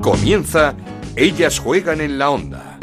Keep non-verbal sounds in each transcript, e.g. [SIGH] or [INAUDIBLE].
Comienza Ellas juegan en la onda.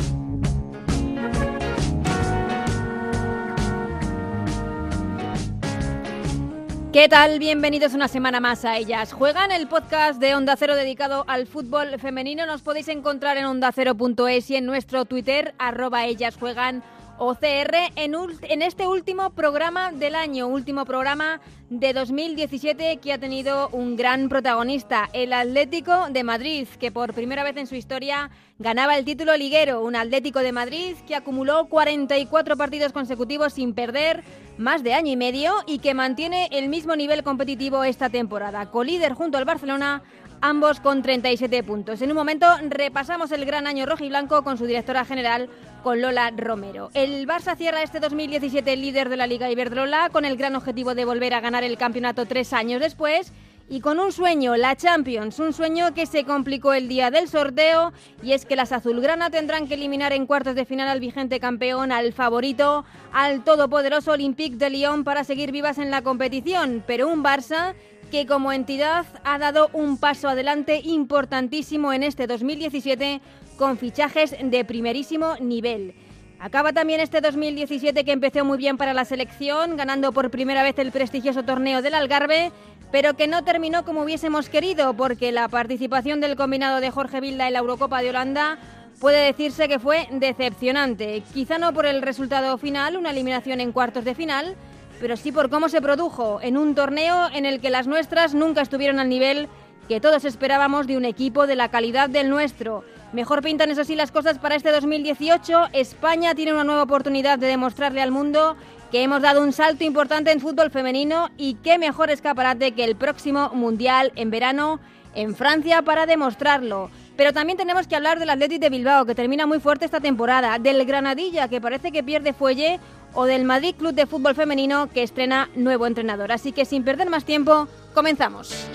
¿Qué tal? Bienvenidos una semana más a Ellas Juegan, el podcast de Onda Cero dedicado al fútbol femenino. Nos podéis encontrar en ondacero.es y en nuestro Twitter, arroba Ellas Juegan OCR en, en este último programa del año, último programa de 2017 que ha tenido un gran protagonista, el Atlético de Madrid, que por primera vez en su historia ganaba el título liguero, un Atlético de Madrid que acumuló 44 partidos consecutivos sin perder, más de año y medio, y que mantiene el mismo nivel competitivo esta temporada, colíder junto al Barcelona ambos con 37 puntos. En un momento repasamos el gran año rojo y blanco con su directora general, con Lola Romero. El Barça cierra este 2017 líder de la Liga Iberdrola con el gran objetivo de volver a ganar el campeonato tres años después y con un sueño, la Champions, un sueño que se complicó el día del sorteo y es que las azulgrana tendrán que eliminar en cuartos de final al vigente campeón, al favorito, al todopoderoso Olympique de Lyon para seguir vivas en la competición, pero un Barça que como entidad ha dado un paso adelante importantísimo en este 2017 con fichajes de primerísimo nivel. Acaba también este 2017 que empezó muy bien para la selección, ganando por primera vez el prestigioso torneo del Algarve, pero que no terminó como hubiésemos querido, porque la participación del combinado de Jorge Vilda en la Eurocopa de Holanda puede decirse que fue decepcionante. Quizá no por el resultado final, una eliminación en cuartos de final, pero sí por cómo se produjo en un torneo en el que las nuestras nunca estuvieron al nivel que todos esperábamos de un equipo de la calidad del nuestro. Mejor pintan eso sí las cosas para este 2018. España tiene una nueva oportunidad de demostrarle al mundo que hemos dado un salto importante en fútbol femenino y qué mejor escaparate que el próximo Mundial en verano en Francia para demostrarlo. Pero también tenemos que hablar del Athletic de Bilbao, que termina muy fuerte esta temporada, del Granadilla, que parece que pierde fuelle, o del Madrid Club de Fútbol Femenino, que estrena nuevo entrenador. Así que sin perder más tiempo, comenzamos.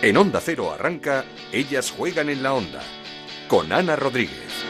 En Onda Cero arranca Ellas juegan en la onda, con Ana Rodríguez.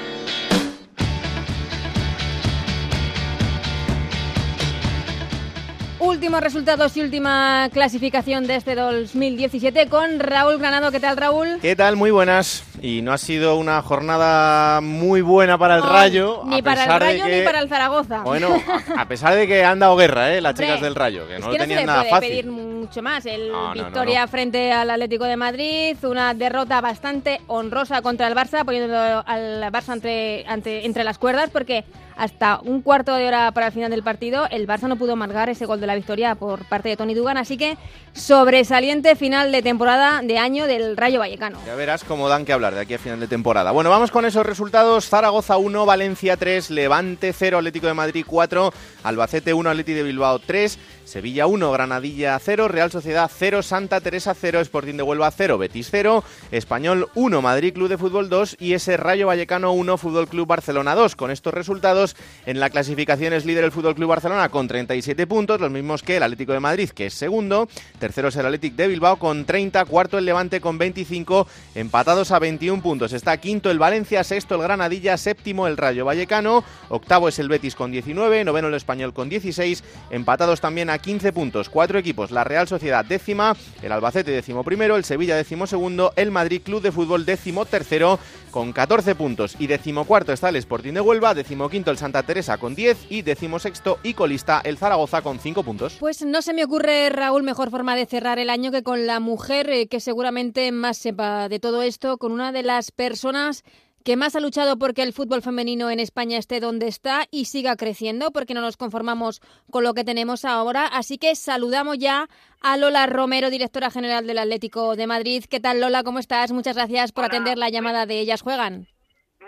Últimos resultados y última clasificación de este 2017 con Raúl Granado. ¿Qué tal, Raúl? ¿Qué tal? Muy buenas. Y no ha sido una jornada muy buena para el Rayo. Ni para el Rayo ni para el Zaragoza. Bueno, [LAUGHS] a pesar de que han dado guerra, ¿eh? Las chicas del Rayo, que no lo tenían nada fácil. pedir mucho más. El victoria frente al Atlético de Madrid, una derrota bastante honrosa contra el Barça, poniendo al Barça entre, entre las cuerdas, porque hasta un cuarto de hora para el final del partido, el Barça no pudo amargar ese gol de la victoria por parte de Tony Dugan, así que sobresaliente final de temporada de año del Rayo Vallecano. Ya verás cómo dan que hablar de aquí a final de temporada. Bueno, vamos con esos resultados. Zaragoza 1, Valencia 3, Levante 0, Atlético de Madrid 4, Albacete 1, Atlético de Bilbao 3, Sevilla 1, Granadilla 0, Real Sociedad 0, Santa Teresa 0, Sporting de Huelva 0, Betis 0, Español 1, Madrid Club de Fútbol 2 y ese Rayo Vallecano 1, Fútbol Club Barcelona 2. Con estos resultados, en la clasificación es líder el Fútbol Club Barcelona con 37 puntos, los mismos que el Atlético de Madrid, que es segundo. Tercero es el Atlético de Bilbao con 30, cuarto el Levante con 25, empatados a 21 puntos. Está quinto el Valencia, sexto el Granadilla, séptimo el Rayo Vallecano, octavo es el Betis con 19, noveno el Español con 16, empatados también a 15 puntos. Cuatro equipos, la Real Sociedad décima, el Albacete décimo primero, el Sevilla décimo segundo, el Madrid Club de Fútbol décimo tercero con 14 puntos y decimocuarto está el Sporting de Huelva, decimoquinto el Santa Teresa con 10 y decimosexto y colista el Zaragoza con 5 puntos. Pues no se me ocurre, Raúl, mejor forma de cerrar el año que con la mujer eh, que seguramente más sepa de todo esto, con una de las personas que más ha luchado porque el fútbol femenino en España esté donde está y siga creciendo, porque no nos conformamos con lo que tenemos ahora. Así que saludamos ya a Lola Romero, directora general del Atlético de Madrid. ¿Qué tal, Lola? ¿Cómo estás? Muchas gracias por atender la llamada de Ellas Juegan.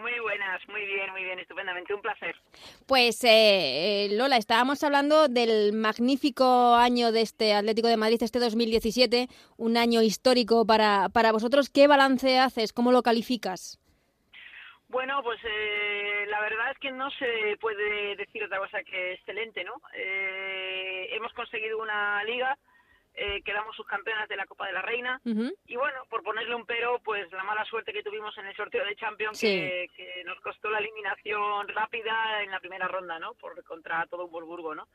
Muy buenas, muy bien, muy bien, estupendamente, un placer. Pues eh, eh, Lola, estábamos hablando del magnífico año de este Atlético de Madrid, este 2017, un año histórico para, para vosotros. ¿Qué balance haces? ¿Cómo lo calificas? Bueno, pues eh, la verdad es que no se puede decir otra cosa que excelente, ¿no? Eh, hemos conseguido una liga, eh, quedamos subcampeonas de la Copa de la Reina y bueno, por ponerle un pero, pues la mala suerte que tuvimos en el sorteo de Champions que, nos costó la eliminación rápida en la primera ronda, ¿no? Por contra todo un Burgo, ¿no?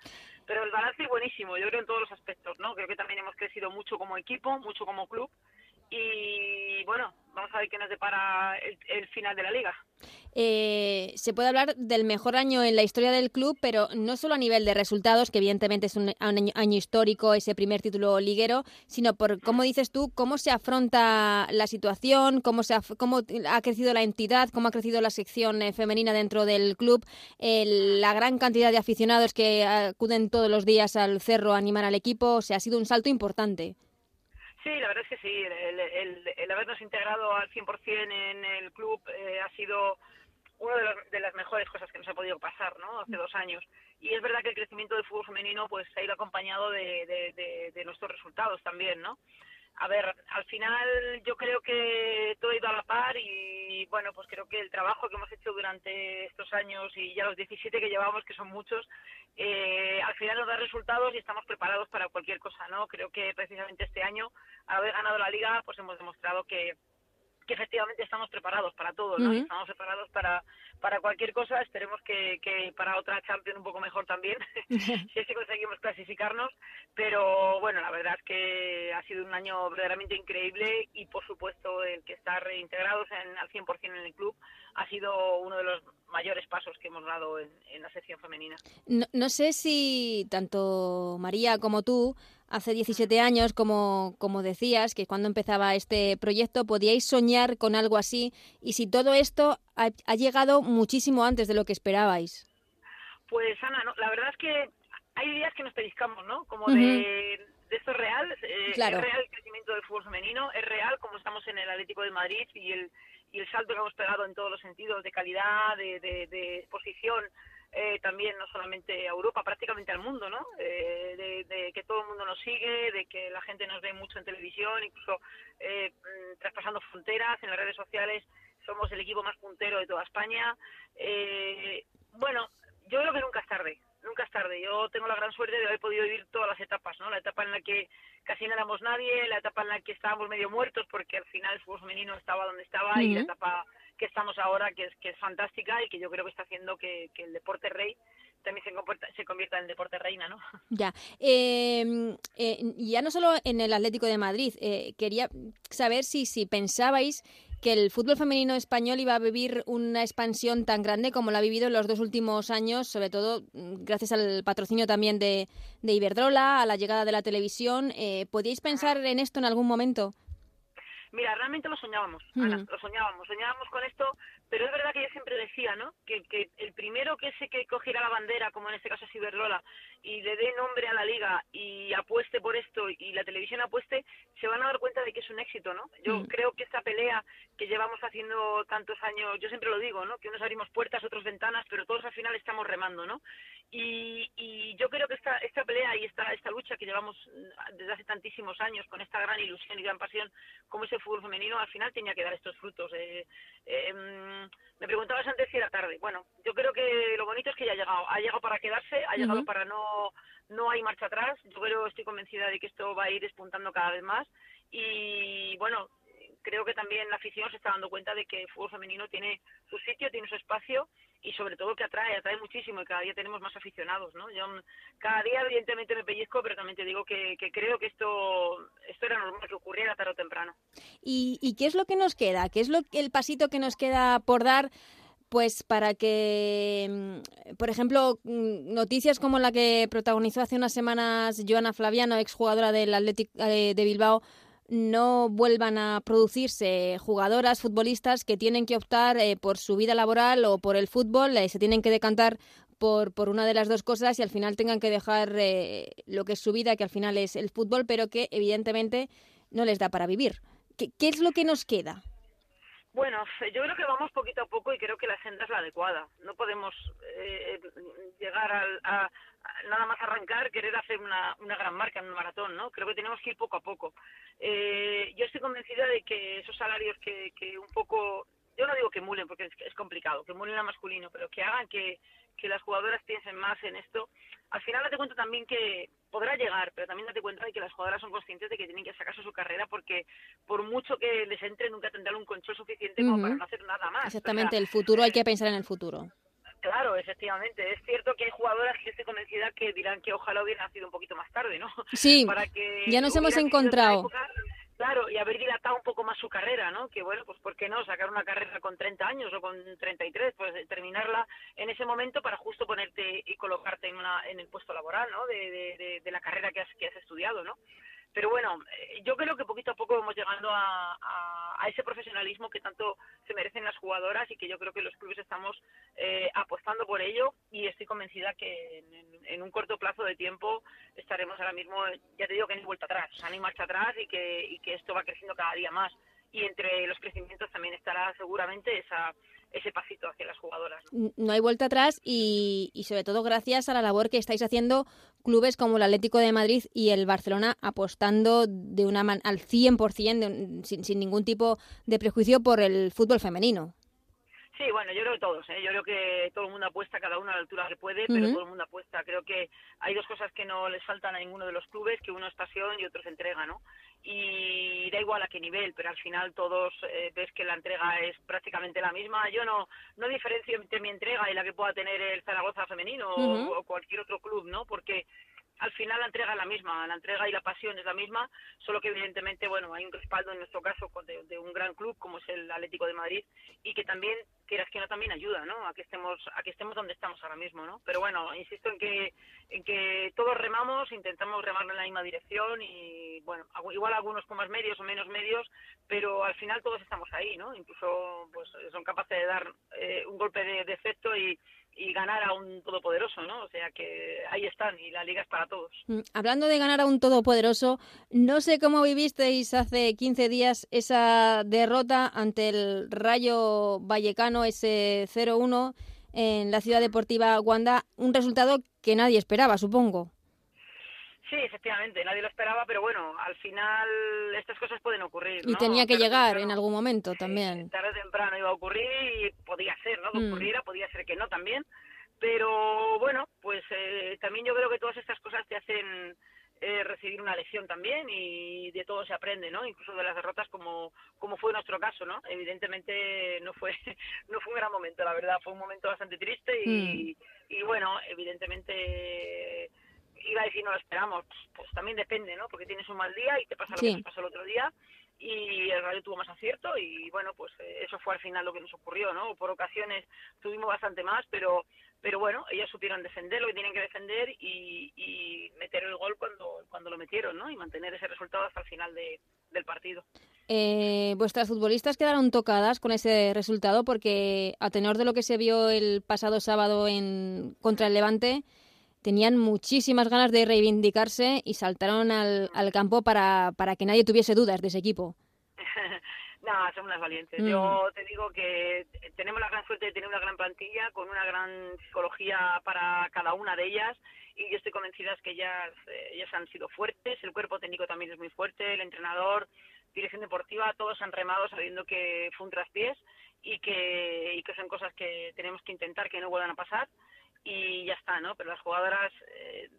Pero el balance es buenísimo, yo creo en todos los aspectos, ¿no? Creo que también hemos crecido mucho como equipo, mucho como club y bueno, vamos a ver qué nos depara el, final de la liga. Eh, se puede hablar del mejor año en la historia del club, pero no solo a nivel de resultados, que evidentemente es un año, histórico, ese primer título liguero, sino por, cómo dices tú, cómo se afronta la situación, cómo, se ha, cómo ha crecido la entidad, cómo ha crecido la sección eh, femenina dentro del club, la gran cantidad de aficionados que acuden todos los días al cerro a animar al equipo, o sea, ha sido un salto importante. Sí, la verdad es que sí. El, habernos integrado al 100% en el club eh, ha sido una de, las mejores cosas que nos ha podido pasar, ¿no? Hace dos años. Y es verdad que el crecimiento del fútbol femenino pues ha ido acompañado de, de nuestros resultados también, ¿no? A ver, al final yo creo que todo ha ido a la par y bueno, pues creo que el trabajo que hemos hecho durante estos años y ya los 17 que llevamos, que son muchos, eh, al final nos da resultados y estamos preparados para cualquier cosa, ¿no? Creo que precisamente este año, al haber ganado la liga, pues hemos demostrado que, que efectivamente estamos preparados para todo, ¿no? Estamos preparados para, para cualquier cosa, esperemos que, que para otra Champions un poco mejor también, [LAUGHS] si es que conseguimos clasificarnos, pero bueno, la verdad es que ha sido un año verdaderamente increíble y por supuesto el que estar reintegrados en, al 100% en el club ha sido uno de los mayores pasos que hemos dado en, en la sección femenina. No, no sé si tanto María como tú hace 17 años, como, como decías, que cuando empezaba este proyecto podíais soñar con algo así y si todo esto ha, llegado muchísimo antes de lo que esperabais. Pues Ana, la verdad es que hay días que nos pellizcamos, ¿no? Como de, esto es real, eh, es real el crecimiento del fútbol femenino, es real como estamos en el Atlético de Madrid y el, y el salto que hemos pegado en todos los sentidos, de calidad, de, de, de exposición, eh, también no solamente a Europa, prácticamente al mundo, ¿no? Eh, de, que todo el mundo nos sigue, de que la gente nos ve mucho en televisión, incluso eh, mm, traspasando fronteras en las redes sociales, somos el equipo más puntero de toda España. bueno, yo creo que nunca es tarde, nunca es tarde. Yo tengo la gran suerte de haber podido vivir todas las etapas, ¿no? La etapa en la que casi no éramos nadie, la etapa en la que estábamos medio muertos porque al final el fútbol femenino estaba donde estaba y la etapa que estamos ahora, que es, que es fantástica y que yo creo que está haciendo que, el deporte rey también se, se convierta en deporte reina, ¿no? [LAUGHS] Ya. Em, eh, ya no solo en el Atlético de Madrid, eh, quería saber si, si pensabais que el fútbol femenino español iba a vivir una expansión tan grande como lo ha vivido en los dos últimos años, sobre todo mm, gracias al patrocinio también de, de Iberdrola, a la llegada de la televisión. Eh, ¿Podíais pensar en esto en algún momento? Mira, realmente lo soñábamos, Ana, lo soñábamos, soñábamos con esto, pero es verdad que yo siempre decía, ¿no? Que, que el primero que ese que cogiera la bandera, como en este caso es Iberdrola, y le dé nombre a la liga y apueste por esto y la televisión apueste, se van a dar cuenta de que es un éxito, ¿no? Yo mm. creo que esta pelea que llevamos haciendo tantos años, yo siempre lo digo, ¿no? Que unos abrimos puertas, otros ventanas, pero todos al final estamos remando, ¿no? Y, y yo creo que esta, esta pelea y esta, esta lucha que llevamos desde hace tantísimos años con esta gran ilusión y gran pasión como ese fútbol femenino, al final tenía que dar estos frutos. Eh, eh, me preguntabas antes si era tarde. Bueno, yo creo que lo bonito es que ya ha llegado. Ha llegado para quedarse, ha llegado para no... No hay marcha atrás. Yo creo, estoy convencida de que esto va a ir despuntando cada vez más. Y bueno, creo que también la afición se está dando cuenta de que el fútbol femenino tiene su sitio, tiene su espacio y sobre todo que atrae, atrae muchísimo y cada día tenemos más aficionados, ¿no? Yo cada día evidentemente me pellizco, pero también te digo que, creo que esto, esto era normal que ocurriera tarde o temprano. ¿Y, ¿Y qué es lo que nos queda? ¿Qué es lo, el pasito que nos queda por dar? Pues para que, mm, por ejemplo, mm, noticias como la que protagonizó hace unas semanas Joana Flaviano, exjugadora del Athletic eh, de Bilbao, no vuelvan a producirse jugadoras, futbolistas que tienen que optar eh, por su vida laboral o por el fútbol, eh, se tienen que decantar por, por una de las dos cosas y al final tengan que dejar eh, lo que es su vida, que al final es el fútbol, pero que evidentemente no les da para vivir. ¿Qué, qué es lo que nos queda? Bueno, yo creo que vamos poquito a poco y creo que la agenda es la adecuada. No podemos llegar a, nada más arrancar, querer hacer una, una gran marca en un maratón, ¿no? Creo que tenemos que ir poco a poco. Eh, yo estoy convencida de que esos salarios que, que un poco, yo no digo que mulen porque es, es complicado, que mulen a masculino, pero que hagan que, que las jugadoras piensen más en esto. Al final date cuenta también que podrá llegar, pero también date cuenta de que las jugadoras son conscientes de que tienen que sacarse su carrera porque por mucho que les entre nunca tendrán un control suficiente como para no hacer nada más. Exactamente, el futuro hay que pensar en el futuro. Claro, efectivamente. Es cierto que hay jugadoras que estoy convencida que dirán que ojalá hubiera nacido un poquito más tarde, ¿no? Sí, [LAUGHS] ya nos hemos encontrado. Claro, y haber dilatado un poco más su carrera, ¿no? Que bueno, pues ¿por qué no sacar una carrera con 30 años o con 33? Pues eh, terminarla en ese momento para justo ponerte y colocarte en, una, en el puesto laboral, ¿no? De, de, la carrera que has, que has estudiado, ¿no? Pero bueno, eh, yo creo que poquito a poco vamos llegando a, a, ese profesionalismo que tanto se merecen las jugadoras y que yo creo que los clubes estamos eh, apostando por ello y estoy convencida que en, un corto plazo de tiempo estaremos ahora mismo, ya te digo que ni vuelta atrás, o sea, ni marcha atrás y que, y que esto va creciendo cada día más. Y entre los crecimientos también estará seguramente esa ese pasito hacia las jugadoras. No, hay vuelta atrás y, y, sobre todo gracias a la labor que estáis haciendo clubes como el Atlético de Madrid y el Barcelona apostando de una man al 100% sin, sin ningún tipo de prejuicio por el fútbol femenino. Sí, bueno, yo creo que todos, ¿eh? yo creo que todo el mundo apuesta, cada uno a la altura que puede, pero todo el mundo apuesta. Creo que hay dos cosas que no les faltan a ninguno de los clubes, que uno es pasión y otro es entrega, ¿no? Y da igual a qué nivel, pero al final todos eh, ves que la entrega es prácticamente la misma. Yo no no diferencio entre mi entrega y la que pueda tener el Zaragoza femenino o, cualquier otro club, ¿no? Porque al final la entrega es la misma, la entrega y la pasión es la misma, solo que evidentemente, bueno, hay un respaldo en nuestro caso de, un gran club como es el Atlético de Madrid y que también, quieras que no, también ayuda, ¿no? A que estemos, a que estemos donde estamos ahora mismo, ¿no? Pero bueno, insisto en que, en que todos remamos, intentamos remar en la misma dirección y, bueno, igual algunos con más medios o menos medios, pero al final todos estamos ahí, ¿no? Incluso, pues, son capaces de dar eh, un golpe de, de efecto y y ganar a un todopoderoso, ¿no? O sea que ahí están y la liga es para todos. Mm, hablando de ganar a un todopoderoso, no sé cómo vivisteis hace 15 días esa derrota ante el Rayo Vallecano, ese 0-1 en la ciudad deportiva Wanda, un resultado que nadie esperaba, supongo. Sí, efectivamente, nadie lo esperaba, pero bueno, al final estas cosas pueden ocurrir. Y tenía que llegar en algún momento también. Tarde o temprano iba a ocurrir y podía ser, ¿no? Que mm. ocurriera, podía ser que no también. Pero bueno, pues eh, también yo creo que todas estas cosas te hacen eh, recibir una lección también y de todo se aprende, ¿no? Incluso de las derrotas como, como fue nuestro caso, ¿no? Evidentemente no fue, [LAUGHS] no fue un gran momento, la verdad, fue un momento bastante triste y, mm. y bueno, evidentemente iba a decir no lo esperamos, pues también depende, ¿no? Porque tienes un mal día y te pasa lo que te pasó el otro día y el radio tuvo más acierto y bueno, pues eh, eso fue al final lo que nos ocurrió, ¿no? Por ocasiones tuvimos bastante más, pero pero bueno, ellos supieron defender lo que tienen que defender y, y meter el gol cuando, cuando lo metieron, ¿no? Y mantener ese resultado hasta el final de, del partido. Eh, vuestras futbolistas quedaron tocadas con ese resultado porque a tenor de lo que se vio el pasado sábado en contra el Levante, tenían muchísimas ganas de reivindicarse y saltaron al, al campo para, para que nadie tuviese dudas de ese equipo. [LAUGHS] no, son unas valientes. Mm. Yo te digo que tenemos la gran suerte de tener una gran plantilla con una gran psicología para cada una de ellas y yo estoy convencida que ellas, eh, ellas han sido fuertes, el cuerpo técnico también es muy fuerte, el entrenador, dirección deportiva, todos han remado sabiendo que fue un traspiés y que, y que son cosas que tenemos que intentar que no vuelvan a pasar y ya está, ¿no? Pero las jugadoras eh,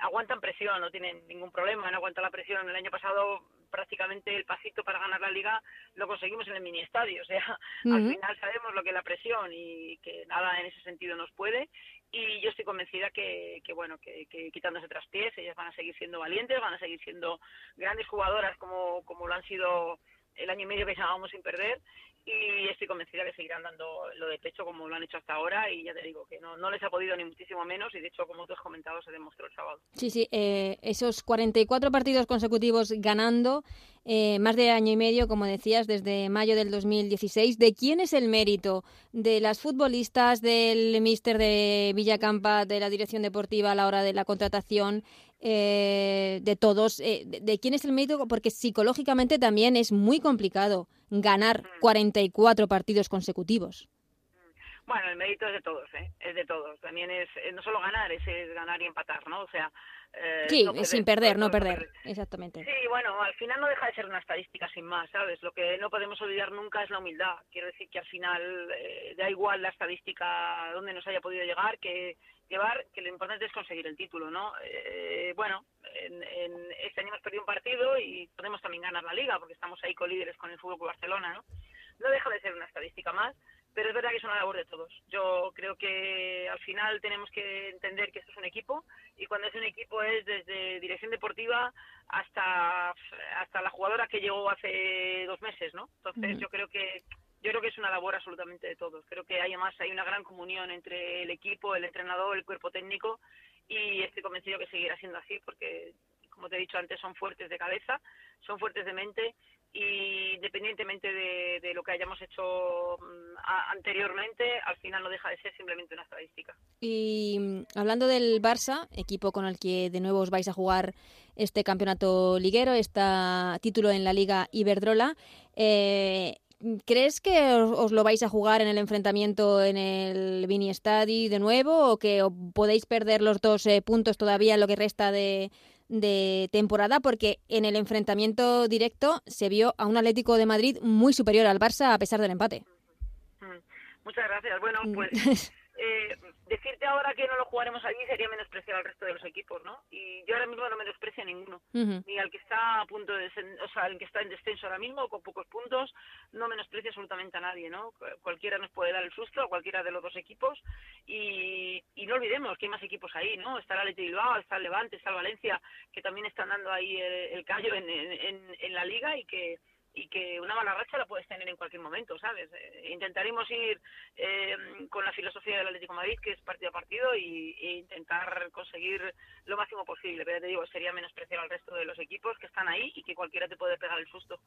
aguantan presión, no tienen ningún problema en aguantar la presión. El año pasado prácticamente el pasito para ganar la liga lo conseguimos en el mini estadio, o sea, al final sabemos lo que es la presión y que nada en ese sentido nos puede y yo estoy convencida que, que bueno, que, que quitándose traspiés ellas van a seguir siendo valientes, van a seguir siendo grandes jugadoras como, como lo han sido el año y medio que llevábamos sin perder y estoy convencida que seguirán dando lo de pecho como lo han hecho hasta ahora y ya te digo que no, no les ha podido ni muchísimo menos y de hecho como tú has comentado se demostró el sábado. Sí, sí, eh, esos 44 partidos consecutivos ganando eh, más de año y medio, como decías, desde mayo del 2016. ¿De quién es el mérito? ¿De las futbolistas, del míster de Villacampa, de la dirección deportiva a la hora de la contratación? Eh, de todos, eh, de, quién es el mérito, porque psicológicamente también es muy complicado ganar 44 mm. partidos consecutivos. Bueno, el mérito es de todos, ¿eh? es de todos. También es no solo ganar, es, ganar y empatar, ¿no? O sea, eh, sí, sin perder, no perder. exactamente. Sí, bueno, al final no deja de ser una estadística sin más, ¿sabes? Lo que no podemos olvidar nunca es la humildad. Quiero decir que al final eh, da igual la estadística donde nos haya podido llegar, que llevar, que lo importante es conseguir el título, ¿no? Eh, bueno, en, este año hemos perdido un partido y podemos también ganar la liga porque estamos ahí con líderes con el Fútbol Barcelona, ¿no? No deja de ser una estadística más, pero es verdad que es una labor de todos. Yo creo que al final tenemos que entender que esto es un equipo y cuando es un equipo es desde dirección deportiva hasta hasta la jugadora que llegó hace dos meses, ¿no? Entonces yo creo que yo creo que es una labor absolutamente de todos. Creo que además hay una gran comunión entre el equipo, el entrenador, el cuerpo técnico y estoy convencido que seguirá siendo así porque, como te he dicho antes, son fuertes de cabeza, son fuertes de mente y independientemente de, lo que hayamos hecho mm, anteriormente, al final no deja de ser simplemente una estadística. Y mm, hablando del Barça, equipo con el que de nuevo os vais a jugar este campeonato liguero, este título en la Liga Iberdrola, eh, ¿crees que os, lo vais a jugar en el enfrentamiento en el Vini Stadi de nuevo o que podéis perder los dos eh, puntos todavía en lo que resta de, de temporada porque en el enfrentamiento directo se vio a un Atlético de Madrid muy superior al Barça a pesar del empate. Mm. Muchas gracias. Bueno, mm. pues [LAUGHS] eh, decirte ahora que no lo jugaremos allí sería menospreciar al resto de los equipos, ¿no? Y yo ahora mismo no menosprecio a ninguno, ni al que está a punto de, o sea, al que está en descenso ahora mismo con pocos puntos, no menosprecio absolutamente a nadie, ¿no? Cualquiera nos puede dar el susto a cualquiera de los dos equipos y, y no olvidemos que hay más equipos ahí, ¿no? Está el Atleti Bilbao, está el Levante, está el Valencia, que también están dando ahí el, callo en, en, en la liga y que y que una mala racha la puedes tener en cualquier momento, ¿sabes? Eh, intentaremos ir eh, con la filosofía del Atlético de Madrid, que es partido a partido, y, e intentar conseguir lo máximo posible. Pero te digo, sería menospreciar al resto de los equipos que están ahí y que cualquiera te puede pegar el susto.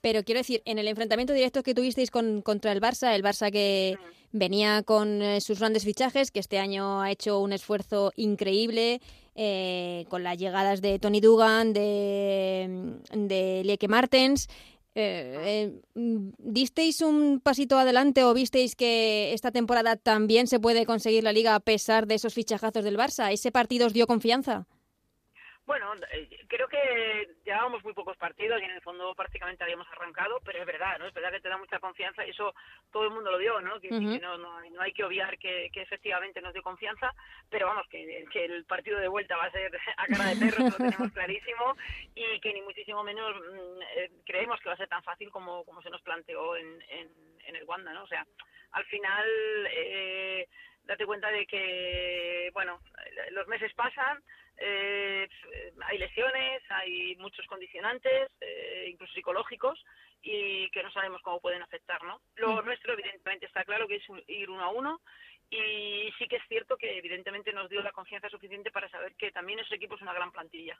Pero quiero decir, en el enfrentamiento directo que tuvisteis con, contra el Barça, el Barça que mm. venía con eh, sus grandes fichajes, que este año ha hecho un esfuerzo increíble, con las llegadas de Tony Dugan, de, de Lieke Martens, eh, eh, ¿Disteis un pasito adelante o visteis que esta temporada también se puede conseguir la liga a pesar de esos fichajazos del Barça? ¿Ese partido os dio confianza? Bueno, eh, creo que llevábamos muy pocos partidos y en el fondo prácticamente habíamos arrancado, pero es verdad, ¿no? Es verdad que te da mucha confianza y eso todo el mundo lo dio, ¿no? Que, no, no, hay que obviar que, efectivamente nos dio confianza, pero vamos, que, el partido de vuelta va a ser [LAUGHS] a cara de perro, lo tenemos [LAUGHS] clarísimo y que ni muchísimo menos mm, eh, creemos que va a ser tan fácil como, como se nos planteó en, en, el Wanda, ¿no? O sea, al final... Eh, date cuenta de que, bueno, los meses pasan, eh, hay lesiones, hay muchos condicionantes, eh, incluso psicológicos, y que no sabemos cómo pueden afectar, ¿no? Lo mm. nuestro, evidentemente, está claro que es ir uno a uno, y sí que es cierto que, evidentemente, nos dio la confianza suficiente para saber que también ese equipo es una gran plantilla.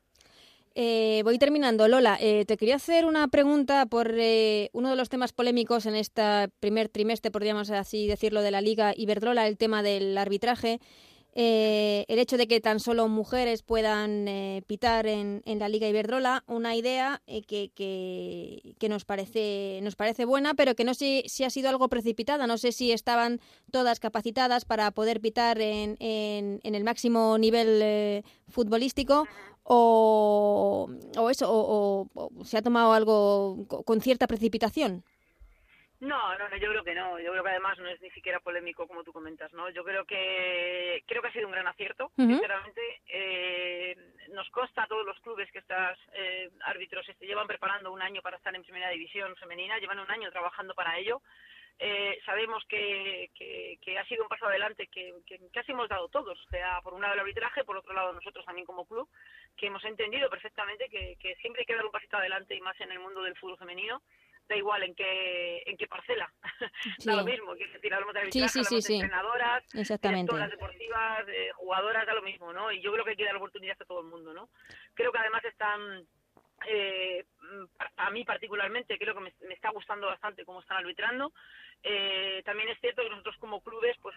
Eh, voy terminando. Lola, eh, te quería hacer una pregunta por eh, uno de los temas polémicos en este primer trimestre, podríamos así decirlo, de la Liga Iberdrola, el tema del arbitraje. Eh, el hecho de que tan solo mujeres puedan eh, pitar en, en, la Liga Iberdrola, una idea eh, que, que, nos, parece, nos parece buena, pero que no sé si ha sido algo precipitada. No sé si estaban todas capacitadas para poder pitar en, en, el máximo nivel futbolístico o, o eso, o, se ha tomado algo con cierta precipitación. No, no, no, yo creo que no. Yo creo que además no es ni siquiera polémico como tú comentas, ¿no? Yo creo que creo que ha sido un gran acierto, sinceramente. Eh, nos consta a todos los clubes que estos eh, árbitros se llevan preparando un año para estar en primera división femenina, llevan un año trabajando para ello. Eh, sabemos que, que, ha sido un paso adelante que, que, casi hemos dado todos, o sea, por un lado el arbitraje, por otro lado nosotros también como club, que hemos entendido perfectamente que, que siempre hay que dar un pasito adelante y más en el mundo del fútbol femenino da igual en qué, en qué parcela, [LAUGHS] da lo mismo, que decir, hablamos de arbitraje, sí, sí, sí, entrenadoras, directoras deportivas, eh, jugadoras, da lo mismo, ¿no? Y yo creo que hay que dar oportunidad a todo el mundo, ¿no? Creo que además están, eh, a mí particularmente, creo que me, me está gustando bastante cómo están arbitrando, eh, también es cierto que nosotros como clubes, pues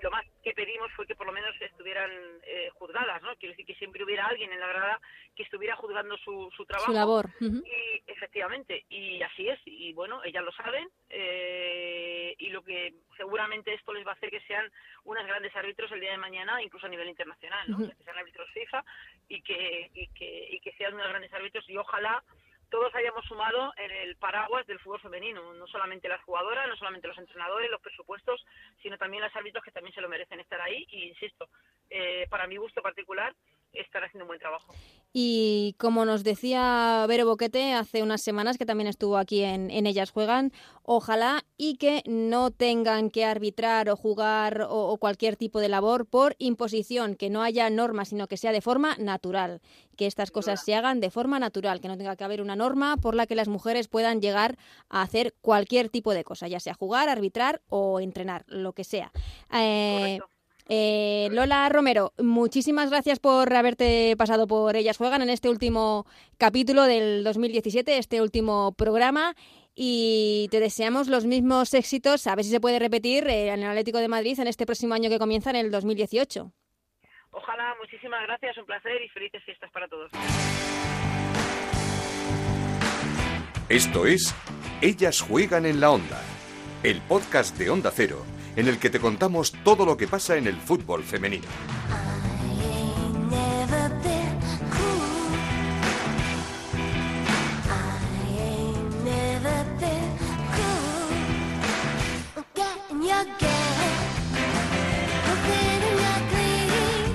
lo más que pedimos fue que por lo menos estuvieran eh, juzgadas, ¿no? Quiero decir que siempre hubiera alguien en la grada que estuviera juzgando su, su trabajo. Su labor. Y efectivamente, y así es, y bueno, ellas lo saben, eh, y lo que seguramente esto les va a hacer que sean unas grandes árbitros el día de mañana, incluso a nivel internacional, ¿no? que sean árbitros FIFA y que, y que, y que sean unos grandes árbitros y ojalá todos hayamos sumado en el paraguas del fútbol femenino, no solamente las jugadoras, no solamente los entrenadores, los presupuestos, sino también los árbitros que también se lo merecen estar ahí. Y insisto, eh, para mi gusto particular, estar haciendo un buen trabajo. Y como nos decía Vero Boquete hace unas semanas, que también estuvo aquí en, Ellas Juegan, ojalá y que no tengan que arbitrar o jugar o, cualquier tipo de labor por imposición, que no haya normas, sino que sea de forma natural, que estas cosas se hagan de forma natural, que no tenga que haber una norma por la que las mujeres puedan llegar a hacer cualquier tipo de cosa, ya sea jugar, arbitrar o entrenar, lo que sea. Eh, eh, Lola Romero, muchísimas gracias por haberte pasado por Ellas Juegan en este último capítulo del 2017, este último programa. Y te deseamos los mismos éxitos, a ver si se puede repetir eh, en el Atlético de Madrid en este próximo año que comienza en el 2018. Ojalá, muchísimas gracias, un placer y felices fiestas para todos. Esto es Ellas Juegan en la Onda, el podcast de Onda Cero en el que te contamos todo lo que pasa en el fútbol femenino.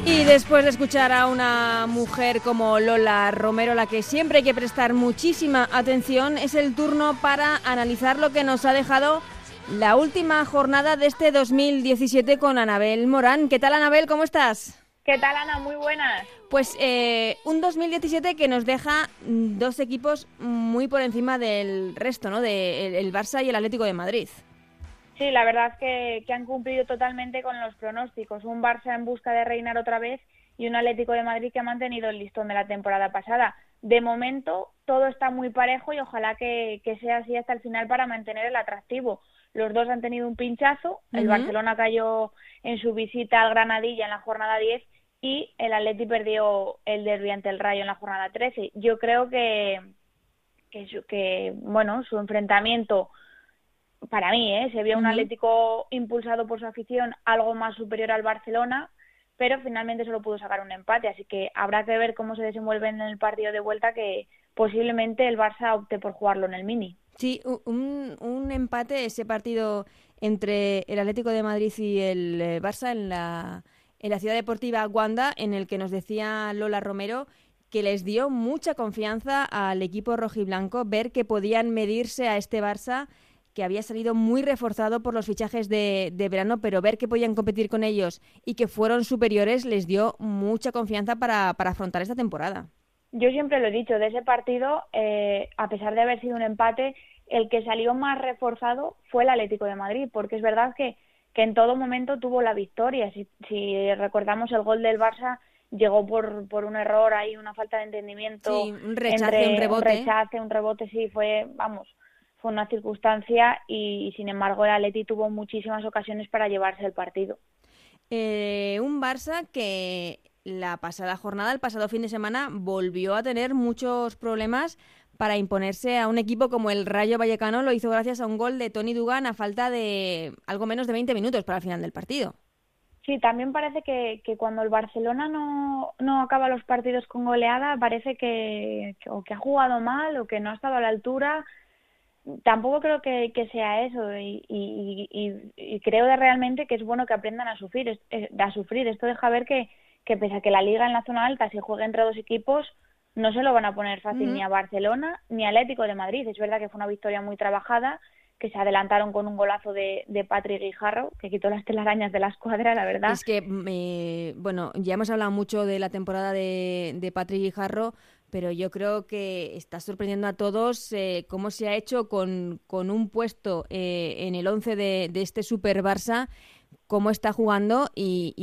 Y después de escuchar a una mujer como Lola Romero, la que siempre hay que prestar muchísima atención, es el turno para analizar lo que nos ha dejado la última jornada de este 2017 con Anabel Morán. ¿Qué tal, Anabel? ¿Cómo estás? ¿Qué tal, Ana? Muy buenas. Pues eh, un 2017 que nos deja dos equipos muy por encima del resto, ¿no? De el, Barça y el Atlético de Madrid. Sí, la verdad es que, que han cumplido totalmente con los pronósticos. Un Barça en busca de reinar otra vez y un Atlético de Madrid que ha mantenido el listón de la temporada pasada. De momento todo está muy parejo y ojalá que, que sea así hasta el final para mantener el atractivo los dos han tenido un pinchazo, el Barcelona cayó en su visita al Granadilla en la jornada 10 y el Atleti perdió el derbi ante el Rayo en la jornada 13. Yo creo que, que, bueno, su enfrentamiento para mí, ¿eh? se vio un Atlético impulsado por su afición algo más superior al Barcelona, pero finalmente solo pudo sacar un empate, así que habrá que ver cómo se desenvuelve en el partido de vuelta que posiblemente el Barça opte por jugarlo en el Mini. Sí, un, empate, ese partido entre el Atlético de Madrid y el eh, Barça en la, en la ciudad deportiva Wanda, en el que nos decía Lola Romero que les dio mucha confianza al equipo rojiblanco ver que podían medirse a este Barça que había salido muy reforzado por los fichajes de, de, verano, pero ver que podían competir con ellos y que fueron superiores les dio mucha confianza para, para afrontar esta temporada. Yo siempre lo he dicho, de ese partido, eh, a pesar de haber sido un empate, el que salió más reforzado fue el Atlético de Madrid, porque es verdad que, que en todo momento tuvo la victoria. Si, si recordamos el gol del Barça, llegó por, por un error ahí, una falta de entendimiento. Sí, un rechace, un rebote. Un rechace, un rebote, sí, fue, vamos, fue una circunstancia y, sin embargo el Atleti tuvo muchísimas ocasiones para llevarse el partido. Eh, un Barça que la pasada jornada, el pasado fin de semana, volvió a tener muchos problemas para imponerse a un equipo como el Rayo Vallecano. Lo hizo gracias a un gol de Tony Dugan a falta de algo menos de 20 minutos para el final del partido. Sí, también parece que, que cuando el Barcelona no, no acaba los partidos con goleada, parece que, o que ha jugado mal o que no ha estado a la altura. Tampoco creo que, sea eso y, y, y, creo de realmente que es bueno que aprendan a sufrir, a sufrir. Esto deja ver que, que pese a que la liga en la zona alta se juegue entre dos equipos, no se lo van a poner fácil ni a Barcelona ni a Atlético de Madrid. Es verdad que fue una victoria muy trabajada, que se adelantaron con un golazo de, de Patrick Guijarro, que quitó las telarañas de la escuadra, la verdad. Es que, eh, bueno, ya hemos hablado mucho de la temporada de, de Patrick Guijarro, pero yo creo que está sorprendiendo a todos eh, cómo se ha hecho con, con un puesto eh, en el 11 de, de este Super Barça cómo está jugando y,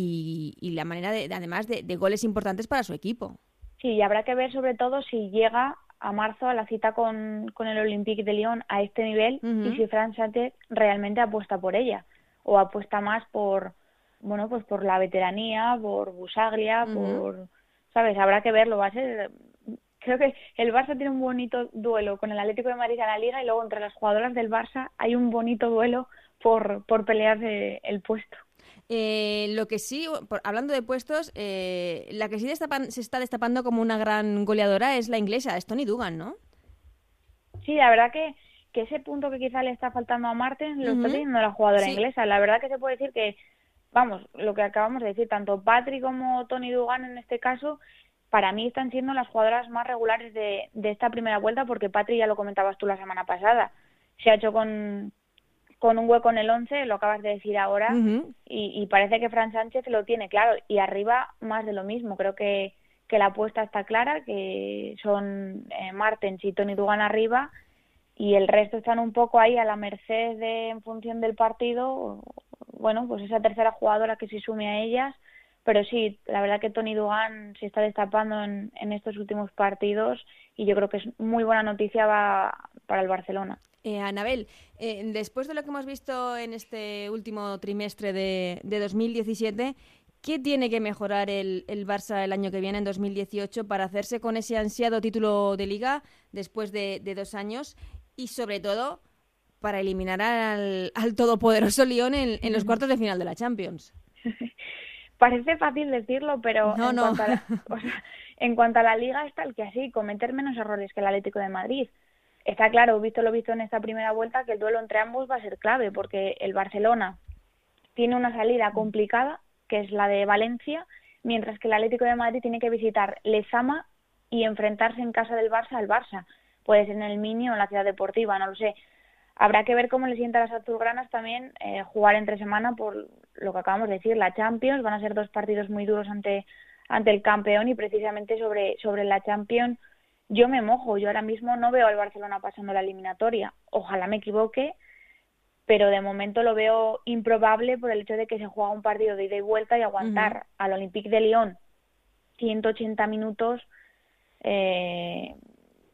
y, la manera, de, además, de, goles importantes para su equipo. Sí, y habrá que ver sobre todo si llega a marzo a la cita con, con el Olympique de Lyon a este nivel y si Fran Sánchez realmente apuesta por ella o apuesta más por, bueno, pues por la veteranía, por Busaglia, por, ¿sabes? Habrá que verlo, va a ser creo que el Barça tiene un bonito duelo con el Atlético de Madrid en la Liga y luego entre las jugadoras del Barça hay un bonito duelo por, por pelear el puesto. Eh, lo que sí, hablando de puestos, eh, la que sí se está destapando como una gran goleadora es la inglesa, es Tony Dugan, ¿no? Sí, la verdad que, ese punto que quizá le está faltando a Martin lo está teniendo la jugadora inglesa. La verdad que se puede decir que vamos, lo que acabamos de decir, tanto Patrick como Tony Dugan en este caso, para mí están siendo las jugadoras más regulares de, de esta primera vuelta, porque Patrick ya lo comentabas tú la semana pasada, se ha hecho con, con un hueco en el 11, lo acabas de decir ahora, y, parece que Fran Sánchez lo tiene claro. Y arriba más de lo mismo. Creo que, que la apuesta está clara, que son eh, Martens y Tony Dugan arriba, y el resto están un poco ahí a la merced de, en función del partido, bueno, pues esa tercera jugadora que se sume a ellas. Pero sí, la verdad que Tony Dugan se está destapando en, en estos últimos partidos y yo creo que es muy buena noticia para el Barcelona. Eh, Anabel, eh, después de lo que hemos visto en este último trimestre de, 2017, ¿qué tiene que mejorar el, el, Barça el año que viene, en 2018, para hacerse con ese ansiado título de liga después de, dos años? Y sobre todo, para eliminar al, todopoderoso Lyon en, los cuartos de final de la Champions. [LAUGHS] Parece fácil decirlo, pero no, en, no. Cuanto a la, [LAUGHS] en cuanto a la liga está el que así, cometer menos errores que el Atlético de Madrid está claro, visto lo visto en esta primera vuelta, que el duelo entre ambos va a ser clave, porque el Barcelona tiene una salida complicada, que es la de Valencia, mientras que el Atlético de Madrid tiene que visitar Lezama y enfrentarse en casa del Barça al Barça. Puede ser en el Mini o en la Ciudad Deportiva, no lo sé. Habrá que ver cómo le sienta a las azulgranas también eh, jugar entre semana por lo que acabamos de decir, la Champions. Van a ser dos partidos muy duros ante, ante el campeón y precisamente sobre, sobre la Champions yo me mojo, yo ahora mismo no veo al Barcelona pasando la eliminatoria. Ojalá me equivoque, pero de momento lo veo improbable por el hecho de que se juega un partido de ida y vuelta y aguantar al Olympique de Lyon 180 minutos. Eh,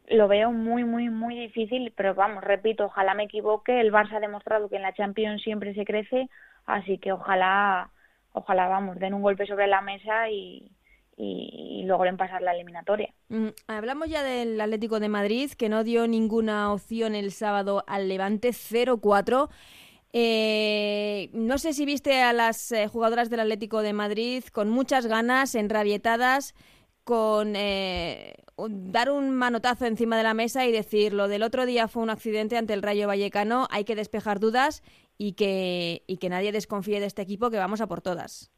lo veo muy, muy, muy difícil, pero vamos, repito, ojalá me equivoque. El Barça ha demostrado que en la Champions siempre se crece, así que ojalá, ojalá, vamos, den un golpe sobre la mesa y, y, logren pasar la eliminatoria. Mm, hablamos ya del Atlético de Madrid, que no dio ninguna opción el sábado al Levante 0-4. Eh, no sé si viste a las eh, jugadoras del Atlético de Madrid con muchas ganas, enrabietadas, con eh, dar un manotazo encima de la mesa y decir lo del otro día fue un accidente ante el Rayo Vallecano, hay que despejar dudas y que, y que nadie desconfíe de este equipo que vamos a por todas.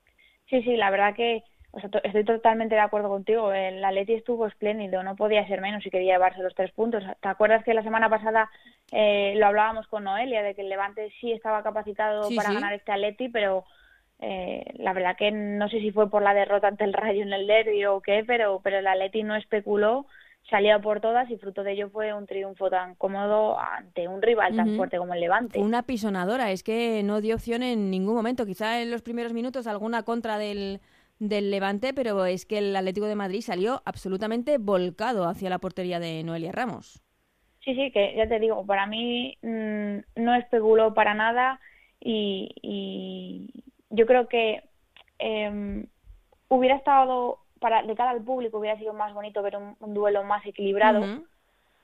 Sí, sí, la verdad que o sea, estoy totalmente de acuerdo contigo. El Atleti estuvo espléndido, no podía ser menos y quería llevarse los tres puntos. ¿Te acuerdas que la semana pasada eh, lo hablábamos con Noelia de que el Levante sí estaba capacitado para ganar este Atleti, pero eh, la verdad que no sé si fue por la derrota ante el Rayo en el derby o qué, pero, pero el Atleti no especuló, salía por todas y fruto de ello fue un triunfo tan cómodo ante un rival tan fuerte como el Levante. Una pisonadora, es que no dio opción en ningún momento. Quizá en los primeros minutos alguna contra del del Levante, pero es que el Atlético de Madrid salió absolutamente volcado hacia la portería de Noelia Ramos. Sí, sí, que ya te digo, para mí mm, no especuló para nada y, yo creo que em, hubiera estado, para de cara al público, hubiera sido más bonito ver un, duelo más equilibrado.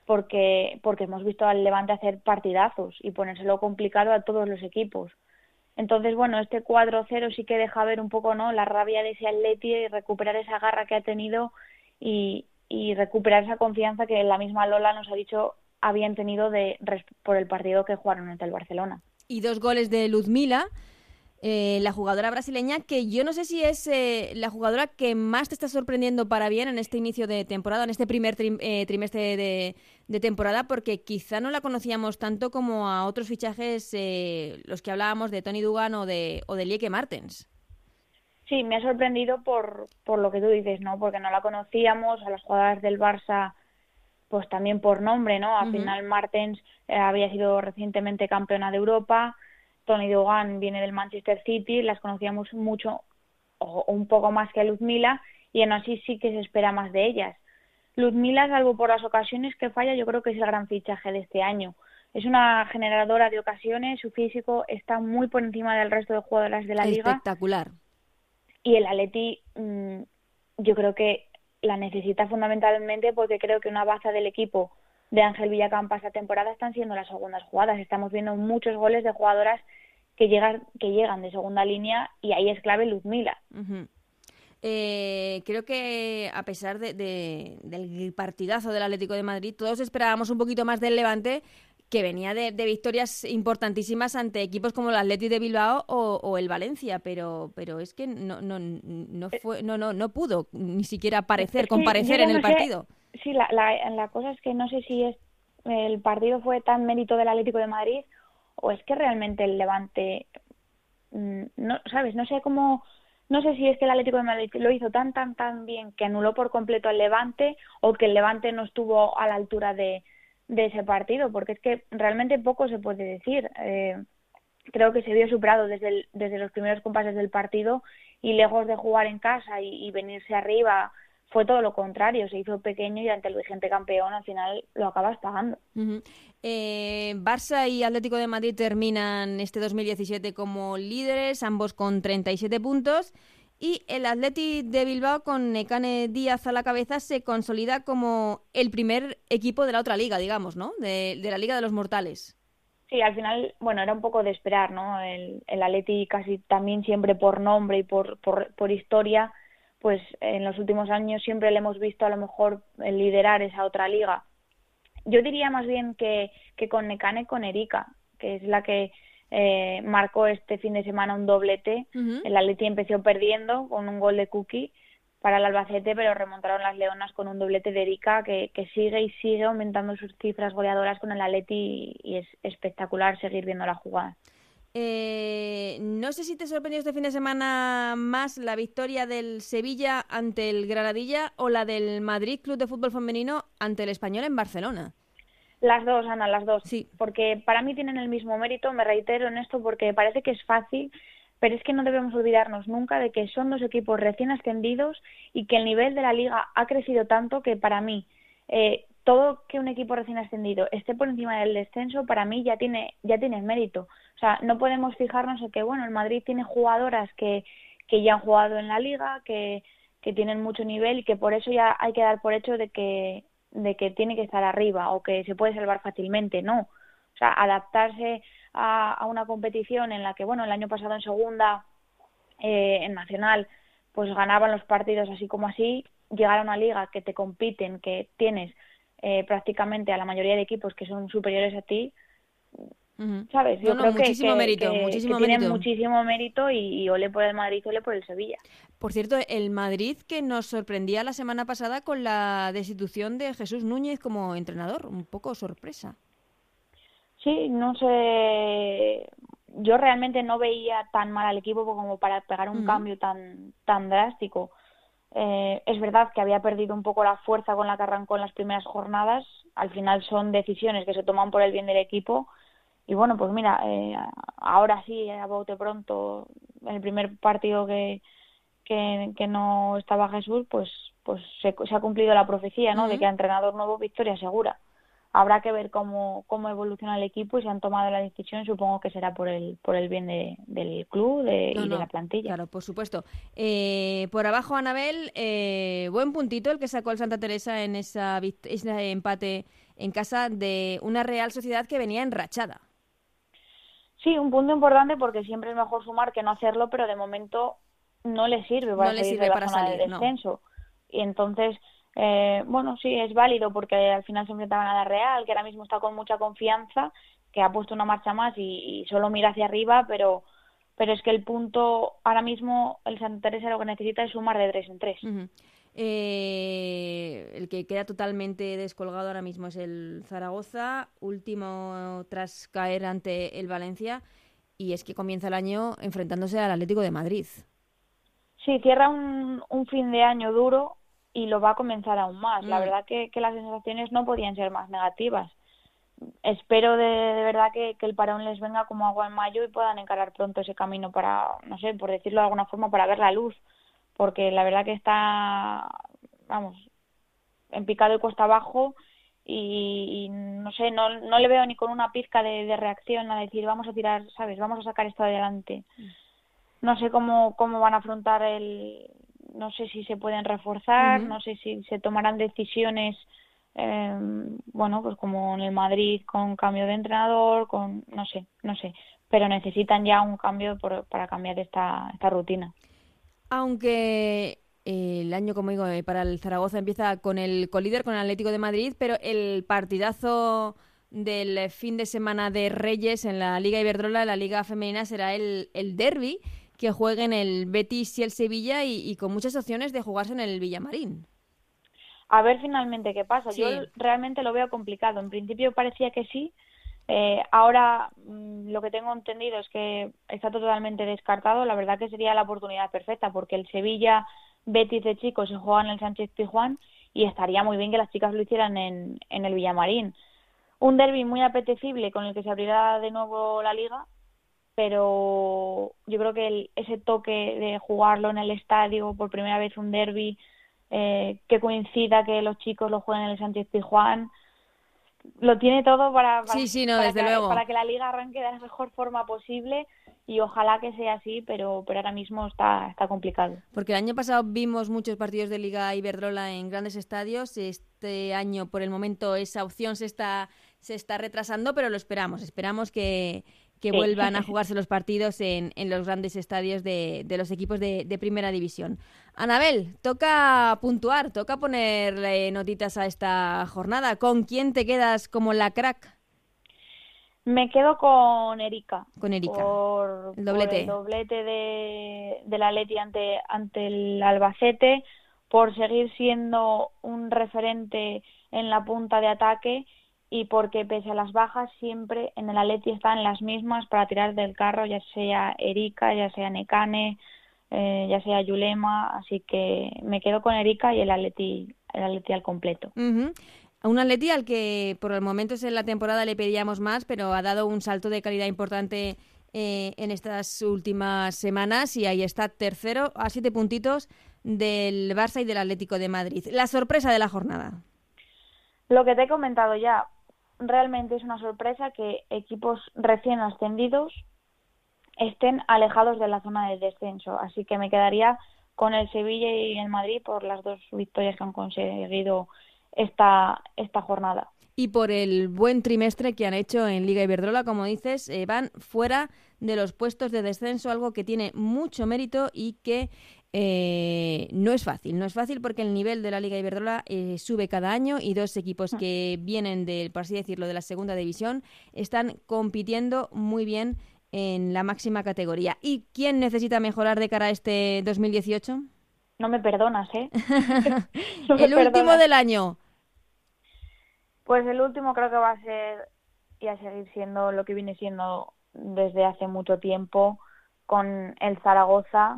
Porque, porque hemos visto al Levante hacer partidazos y ponérselo complicado a todos los equipos. Entonces, bueno, este 4-0 sí que deja ver un poco no la rabia de ese Atleti y recuperar esa garra que ha tenido y, recuperar esa confianza que la misma Lola nos ha dicho habían tenido de, por el partido que jugaron ante el Barcelona. Y dos goles de Luzmila eh, la jugadora brasileña, que yo no sé si es eh, la jugadora que más te está sorprendiendo para bien en este inicio de temporada, en este primer eh, trimestre de, temporada, porque quizá no la conocíamos tanto como a otros fichajes, los que hablábamos de Tony Dugan o de, o de Lieke Martens. Sí, me ha sorprendido por, por lo que tú dices, ¿no? Porque no la conocíamos, a las jugadoras del Barça pues también por nombre, ¿no? Al final Martens había sido recientemente campeona de Europa, Tony Dugan viene del Manchester City, las conocíamos mucho o un poco más que Luzmila y aún así sí que se espera más de ellas. Luzmila, salvo por las ocasiones que falla, yo creo que es el gran fichaje de este año. Es una generadora de ocasiones, su físico está muy por encima del resto de jugadoras de la liga. Espectacular. Y el Atleti, mm, yo creo que la necesita fundamentalmente porque creo que una baza del equipo de Ángel Villacampa esta temporada están siendo las segundas jugadas. Estamos viendo muchos goles de jugadoras que llegan, que llegan de segunda línea y ahí es clave Luzmila. Eh, creo que a pesar de, del partidazo del Atlético de Madrid, todos esperábamos un poquito más del Levante que venía de, victorias importantísimas ante equipos como el Atleti de Bilbao o, el Valencia, pero pero es que no no no fue no no no pudo ni siquiera aparecer, comparecer en el partido. Sí, la, la, la cosa es que no sé si es el partido fue tan mérito del Atlético de Madrid o es que realmente el Levante mm, no sabes, no sé cómo no sé si es que el Atlético de Madrid lo hizo tan tan tan bien que anuló por completo al Levante o que el Levante no estuvo a la altura de de ese partido, porque es que realmente poco se puede decir. Eh, creo que se vio superado desde, desde los primeros compases del partido y lejos de jugar en casa y, venirse arriba fue todo lo contrario, se hizo pequeño y ante el vigente campeón al final lo acabas pagando. Eh, Barça y Atlético de Madrid terminan este 2017 como líderes, ambos con 37 puntos. Y el Atleti de Bilbao con Necane Díaz a la cabeza se consolida como el primer equipo de la otra liga, digamos, ¿no? De, la Liga de los Mortales. Sí, al final, bueno, era un poco de esperar, ¿no? El, el Atleti casi también siempre por nombre y por, por, por historia, pues en los últimos años siempre le hemos visto a lo mejor liderar esa otra liga. Yo diría más bien que, que con Necane, con Erika, que es la que eh, marcó este fin de semana un doblete. El Atleti empezó perdiendo con un gol de Cookie para el Albacete, pero remontaron las Leonas con un doblete de Erika que, sigue y sigue aumentando sus cifras goleadoras con el Atleti y, es espectacular seguir viendo la jugada. Eh, no sé si te sorprendió este fin de semana más la victoria del Sevilla ante el Granadilla o la del Madrid Club de Fútbol Femenino ante el Español en Barcelona. Las dos, Ana, las dos. Sí. Porque para mí tienen el mismo mérito, me reitero en esto porque parece que es fácil, pero es que no debemos olvidarnos nunca de que son dos equipos recién ascendidos y que el nivel de la liga ha crecido tanto que para mí eh, todo que un equipo recién ascendido esté por encima del descenso para mí ya tiene ya tiene mérito. O sea, no podemos fijarnos en que bueno, el Madrid tiene jugadoras que que ya han jugado en la liga, que que tienen mucho nivel y que por eso ya hay que dar por hecho de que de que tiene que estar arriba o que se puede salvar fácilmente, no. O sea, adaptarse a, a una competición en la que, bueno, el año pasado en segunda, eh, en nacional, pues ganaban los partidos así como así, llegar a una liga que te compiten, que tienes eh, prácticamente a la mayoría de equipos que son superiores a ti, ¿Sabes? Yo creo muchísimo que, mérito, muchísimo mérito. muchísimo mérito y, ole por el Madrid, ole por el Sevilla. Por cierto, el Madrid que nos sorprendía la semana pasada con la destitución de Jesús Núñez como entrenador, un poco sorpresa. Sí, no sé, yo realmente no veía tan mal al equipo como para pegar un cambio tan tan drástico. Eh, es verdad que había perdido un poco la fuerza con la que arrancó en las primeras jornadas. Al final son decisiones que se toman por el bien del equipo y bueno, pues mira, eh, ahora sí, a bote pronto, en el primer partido que, que, no estaba Jesús, pues, pues se, ha cumplido la profecía, ¿no? De que a entrenador nuevo victoria segura. Habrá que ver cómo, cómo evoluciona el equipo y si han tomado la decisión, supongo que será por el, por el bien de, del club de, y de la plantilla. Claro, por supuesto. Eh, por abajo, Anabel, eh, buen puntito el que sacó el Santa Teresa en esa, ese empate en casa de una Real Sociedad que venía enrachada. Sí, un punto importante porque siempre es mejor sumar que no hacerlo, pero de momento no le sirve para salir de la zona de descenso. Y entonces, eh, bueno, sí, es válido porque al final se enfrentaban a la Real, que ahora mismo está con mucha confianza, que ha puesto una marcha más y, solo mira hacia arriba, pero pero es que el punto ahora mismo el Santa Teresa lo que necesita es sumar de tres en tres. Eh, el que queda totalmente descolgado ahora mismo es el Zaragoza, último tras caer ante el Valencia, y es que comienza el año enfrentándose al Atlético de Madrid. Sí, cierra un, fin de año duro y lo va a comenzar aún más. La mm. verdad que, las sensaciones no podían ser más negativas. Espero de, verdad que, que, el parón les venga como agua en mayo y puedan encarar pronto ese camino para, no sé, por decirlo de alguna forma, para ver la luz porque la verdad que está, vamos, en picado y cuesta abajo y, no sé, no, no le veo ni con una pizca de, reacción a decir vamos a tirar, ¿sabes? Vamos a sacar esto adelante. No sé cómo, cómo van a afrontar el, no sé si se pueden reforzar, no sé si se tomarán decisiones, eh, bueno, pues como en el Madrid con cambio de entrenador, con, no sé, no sé, pero necesitan ya un cambio por, para cambiar esta, esta rutina. Aunque eh, el año, como digo, eh, para el Zaragoza empieza con el colíder, con el Atlético de Madrid, pero el partidazo del fin de semana de Reyes en la Liga Iberdrola, la Liga Femenina, será el, el derby que jueguen el Betis y el Sevilla y, con muchas opciones de jugarse en el Villamarín. A ver finalmente qué pasa. Yo realmente lo veo complicado. En principio parecía que sí. Eh, ahora mm, lo que tengo entendido es que está totalmente descartado. La verdad que sería la oportunidad perfecta porque el Sevilla Betis de chicos se juega en el Sánchez Pijuán y estaría muy bien que las chicas lo hicieran en, el Villamarín. Un derby muy apetecible con el que se abrirá de nuevo la liga pero yo creo que ese toque de jugarlo en el estadio, por primera vez un derby, eh, que coincida que los chicos lo jueguen en el Sánchez Pijuán, lo tiene todo para, para, que, la liga arranque de la mejor forma posible y ojalá que sea así, pero, pero ahora mismo está, está complicado. Porque el año pasado vimos muchos partidos de Liga Iberdrola en grandes estadios, este año por el momento esa opción se está, se está retrasando, pero lo esperamos, esperamos que, que vuelvan a [LAUGHS] jugarse los partidos en, en los grandes estadios de, de los equipos de, de, primera división. Anabel, toca puntuar, toca ponerle notitas a esta jornada. ¿Con quién te quedas como la crack? Me quedo con Erika. Con Erika. Por el doblete, doblete de, de la Leti ante, ante el Albacete, por seguir siendo un referente en la punta de ataque y porque pese a las bajas siempre en el Atleti están las mismas para tirar del carro, ya sea Erika, ya sea Nekane, eh, ya sea Yulema, así que me quedo con Erika y el Atleti, el Atleti al completo. Un Atleti al que por el momento en la temporada le pedíamos más, pero ha dado un salto de calidad importante eh, en estas últimas semanas y ahí está tercero a siete puntitos del Barça y del Atlético de Madrid. La sorpresa de la jornada. Lo que te he comentado ya, realmente es una sorpresa que equipos recién ascendidos estén alejados de la zona de descenso. Así que me quedaría con el Sevilla y el Madrid por las dos victorias que han conseguido esta, esta jornada. Y por el buen trimestre que han hecho en Liga Iberdrola, como dices, eh, van fuera de los puestos de descenso, algo que tiene mucho mérito y que eh, no es fácil, no es fácil porque el nivel de la Liga Iberdrola eh, sube cada año y dos equipos que vienen de, por así decirlo, de la segunda división están compitiendo muy bien en la máxima categoría. ¿Y quién necesita mejorar de cara a este 2018? No me perdonas, ¿eh? [LAUGHS] el último del año. Pues el último creo que va a ser y a seguir siendo lo que viene siendo desde hace mucho tiempo con el Zaragoza,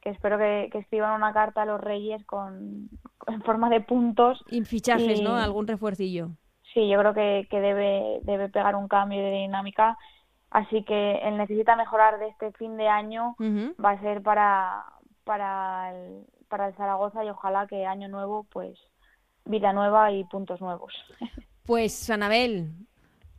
que espero que, escriban una carta a los Reyes con, [LAUGHS] en forma de puntos. Y fichajes, ¿no? Algún refuercillo. Sí, yo creo que, que debe, debe pegar un cambio de dinámica. Así que el necesita mejorar de este fin de año va a ser para, para, el, para el Zaragoza y ojalá que año nuevo, pues vida nueva y puntos nuevos. [LAUGHS] Pues Anabel,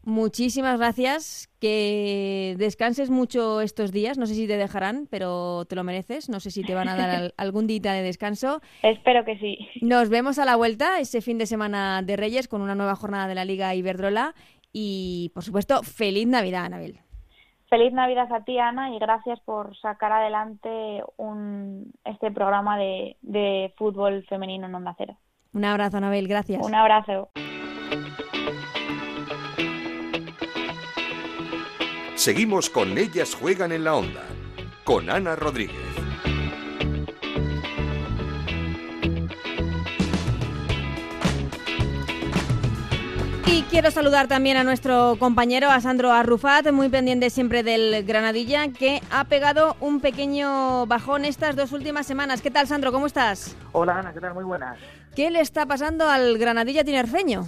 Muchísimas gracias. Que descanses mucho estos días. No sé si te dejarán, pero te lo mereces. No sé si te van a dar [LAUGHS] algún día de descanso. Espero que sí. Nos vemos a la vuelta ese fin de semana de Reyes con una nueva jornada de la Liga Iberdrola. Y, por supuesto, feliz Navidad, Anabel. Feliz Navidad a ti, Ana, y gracias por sacar adelante un, este programa de, de fútbol femenino en Onda Cero. Un abrazo, Anabel. Gracias. Un abrazo. Seguimos con Ellas Juegan en la Onda, con Ana Rodríguez. Y quiero saludar también a nuestro compañero, a Sandro Arrufat, muy pendiente siempre del Granadilla, que ha pegado un pequeño bajón estas dos últimas semanas. ¿Qué tal, Sandro? ¿Cómo estás? Hola, Ana, ¿qué tal? Muy buenas. ¿Qué le está pasando al Granadilla tinerfeño?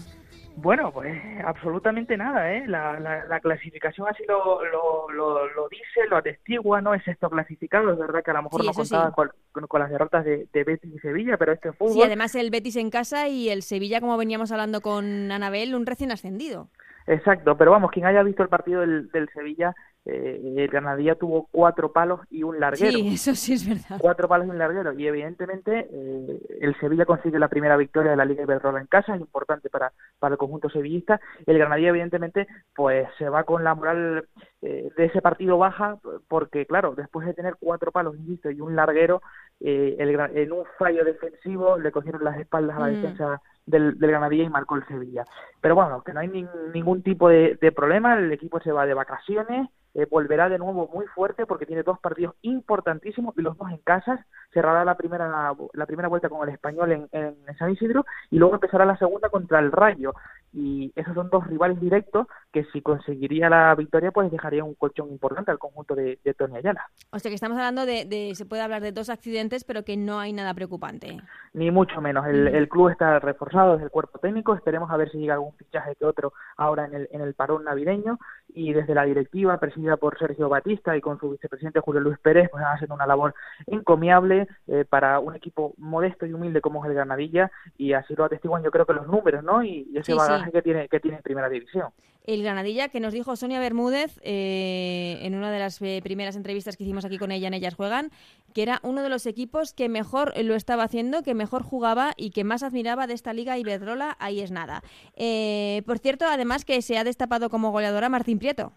Bueno, pues absolutamente nada, ¿eh? La, la, clasificación así lo, lo, lo, dice, lo atestigua, no es esto clasificado, es verdad que a lo mejor no contaba con, con, las derrotas de, Betis y Sevilla, pero este fútbol... Sí, además el Betis en casa y el Sevilla, como veníamos hablando con Anabel, un recién ascendido. Exacto, pero vamos, quien haya visto el partido del, del Sevilla eh, el Granadilla tuvo cuatro palos y un larguero. Sí, eso sí es verdad. Cuatro palos y un larguero. Y evidentemente eh, el Sevilla consigue la primera victoria de la Liga Iberdrola en casa, es importante para, para el conjunto sevillista. El Granadilla, evidentemente, pues se va con la moral eh, de ese partido baja, porque claro, después de tener cuatro palos, insisto, y un larguero, el, en un fallo defensivo le cogieron las espaldas a la mm. defensa del, del Granadilla y marcó el Sevilla. Pero bueno, que no hay ningún tipo de, de problema, el equipo se va de vacaciones eh, volverá de nuevo muy fuerte porque tiene dos partidos importantísimos y los dos en casa. Cerrará la primera, la primera vuelta con el español en, en San Isidro y luego empezará la segunda contra el Rayo y esos son dos rivales directos que si conseguiría la victoria pues dejaría un colchón importante al conjunto de, de Tony Ayala. O sea que estamos hablando de, se puede hablar de dos accidentes pero que no hay nada preocupante. Ni mucho menos, el, el club está reforzado desde el cuerpo técnico, esperemos a ver si llega algún fichaje que otro ahora en el, en el parón navideño y desde la directiva presidida por Sergio Batista y con su vicepresidente Julio Luis Pérez pues a hacer una labor encomiable eh, para un equipo modesto y humilde como es el Granadilla y así lo atestiguan yo creo que los números, ¿no? Y, ese que tiene, que tiene Primera División. El Granadilla, que nos dijo Sonia Bermúdez eh, en una de las eh, primeras entrevistas que hicimos aquí con ella en Ellas Juegan, que era uno de los equipos que mejor lo estaba haciendo, que mejor jugaba y que más admiraba de esta liga Iberdrola, ahí es nada. Eh, por cierto, además que se ha destapado como goleadora Martín Prieto.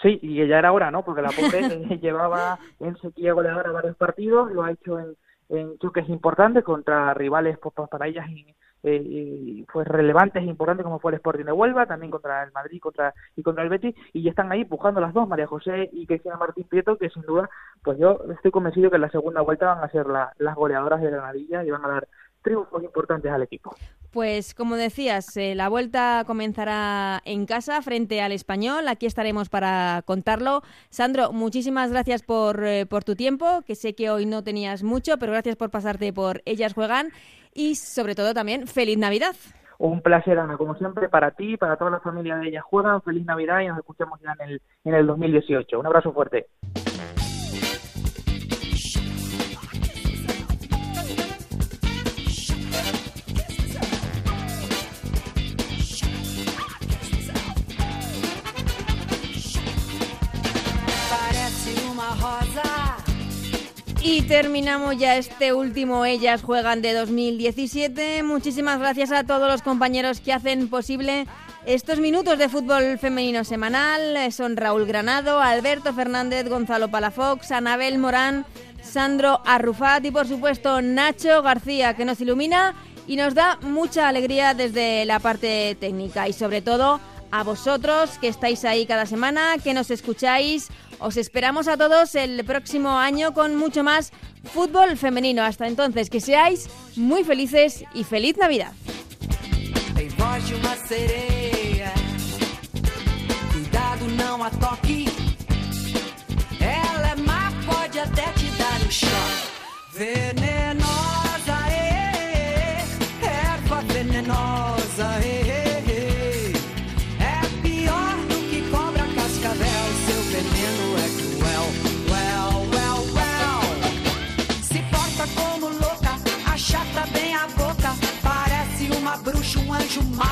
Sí, y ya era hora, ¿no? Porque la pobre [LAUGHS] llevaba en sequía goleadora varios partidos, lo ha hecho en, en choques importantes contra rivales pues, para ellas eh, pues relevantes e importantes como fue el Sporting de Huelva, también contra el Madrid contra, y contra el Betis, y ya están ahí empujando las dos, María José y Cristina Martín Prieto, que sin duda, pues yo estoy convencido que en la segunda vuelta van a ser las goleadoras de Granadilla y van a dar triunfos importantes al equipo. Pues como decías, eh, la vuelta comenzará en casa frente al español. Aquí estaremos para contarlo. Sandro, muchísimas gracias por, eh, por tu tiempo, que sé que hoy no tenías mucho, pero gracias por pasarte por Ellas Juegan y sobre todo también feliz Navidad. Un placer, Ana, como siempre, para ti, para toda la familia de Ellas Juegan. Feliz Navidad y nos escuchamos ya en el, en el 2018. Un abrazo fuerte. Y terminamos ya este último Ellas Juegan de 2017. Muchísimas gracias a todos los compañeros que hacen posible estos minutos de fútbol femenino semanal. Son Raúl Granado, Alberto Fernández, Gonzalo Palafox, Anabel Morán, Sandro Arrufat y por supuesto Nacho García que nos ilumina y nos da mucha alegría desde la parte técnica y sobre todo a vosotros que estáis ahí cada semana, que nos escucháis. Os esperamos a todos el próximo año con mucho más fútbol femenino. Hasta entonces, que seáis muy felices y feliz Navidad. Mal. Detesta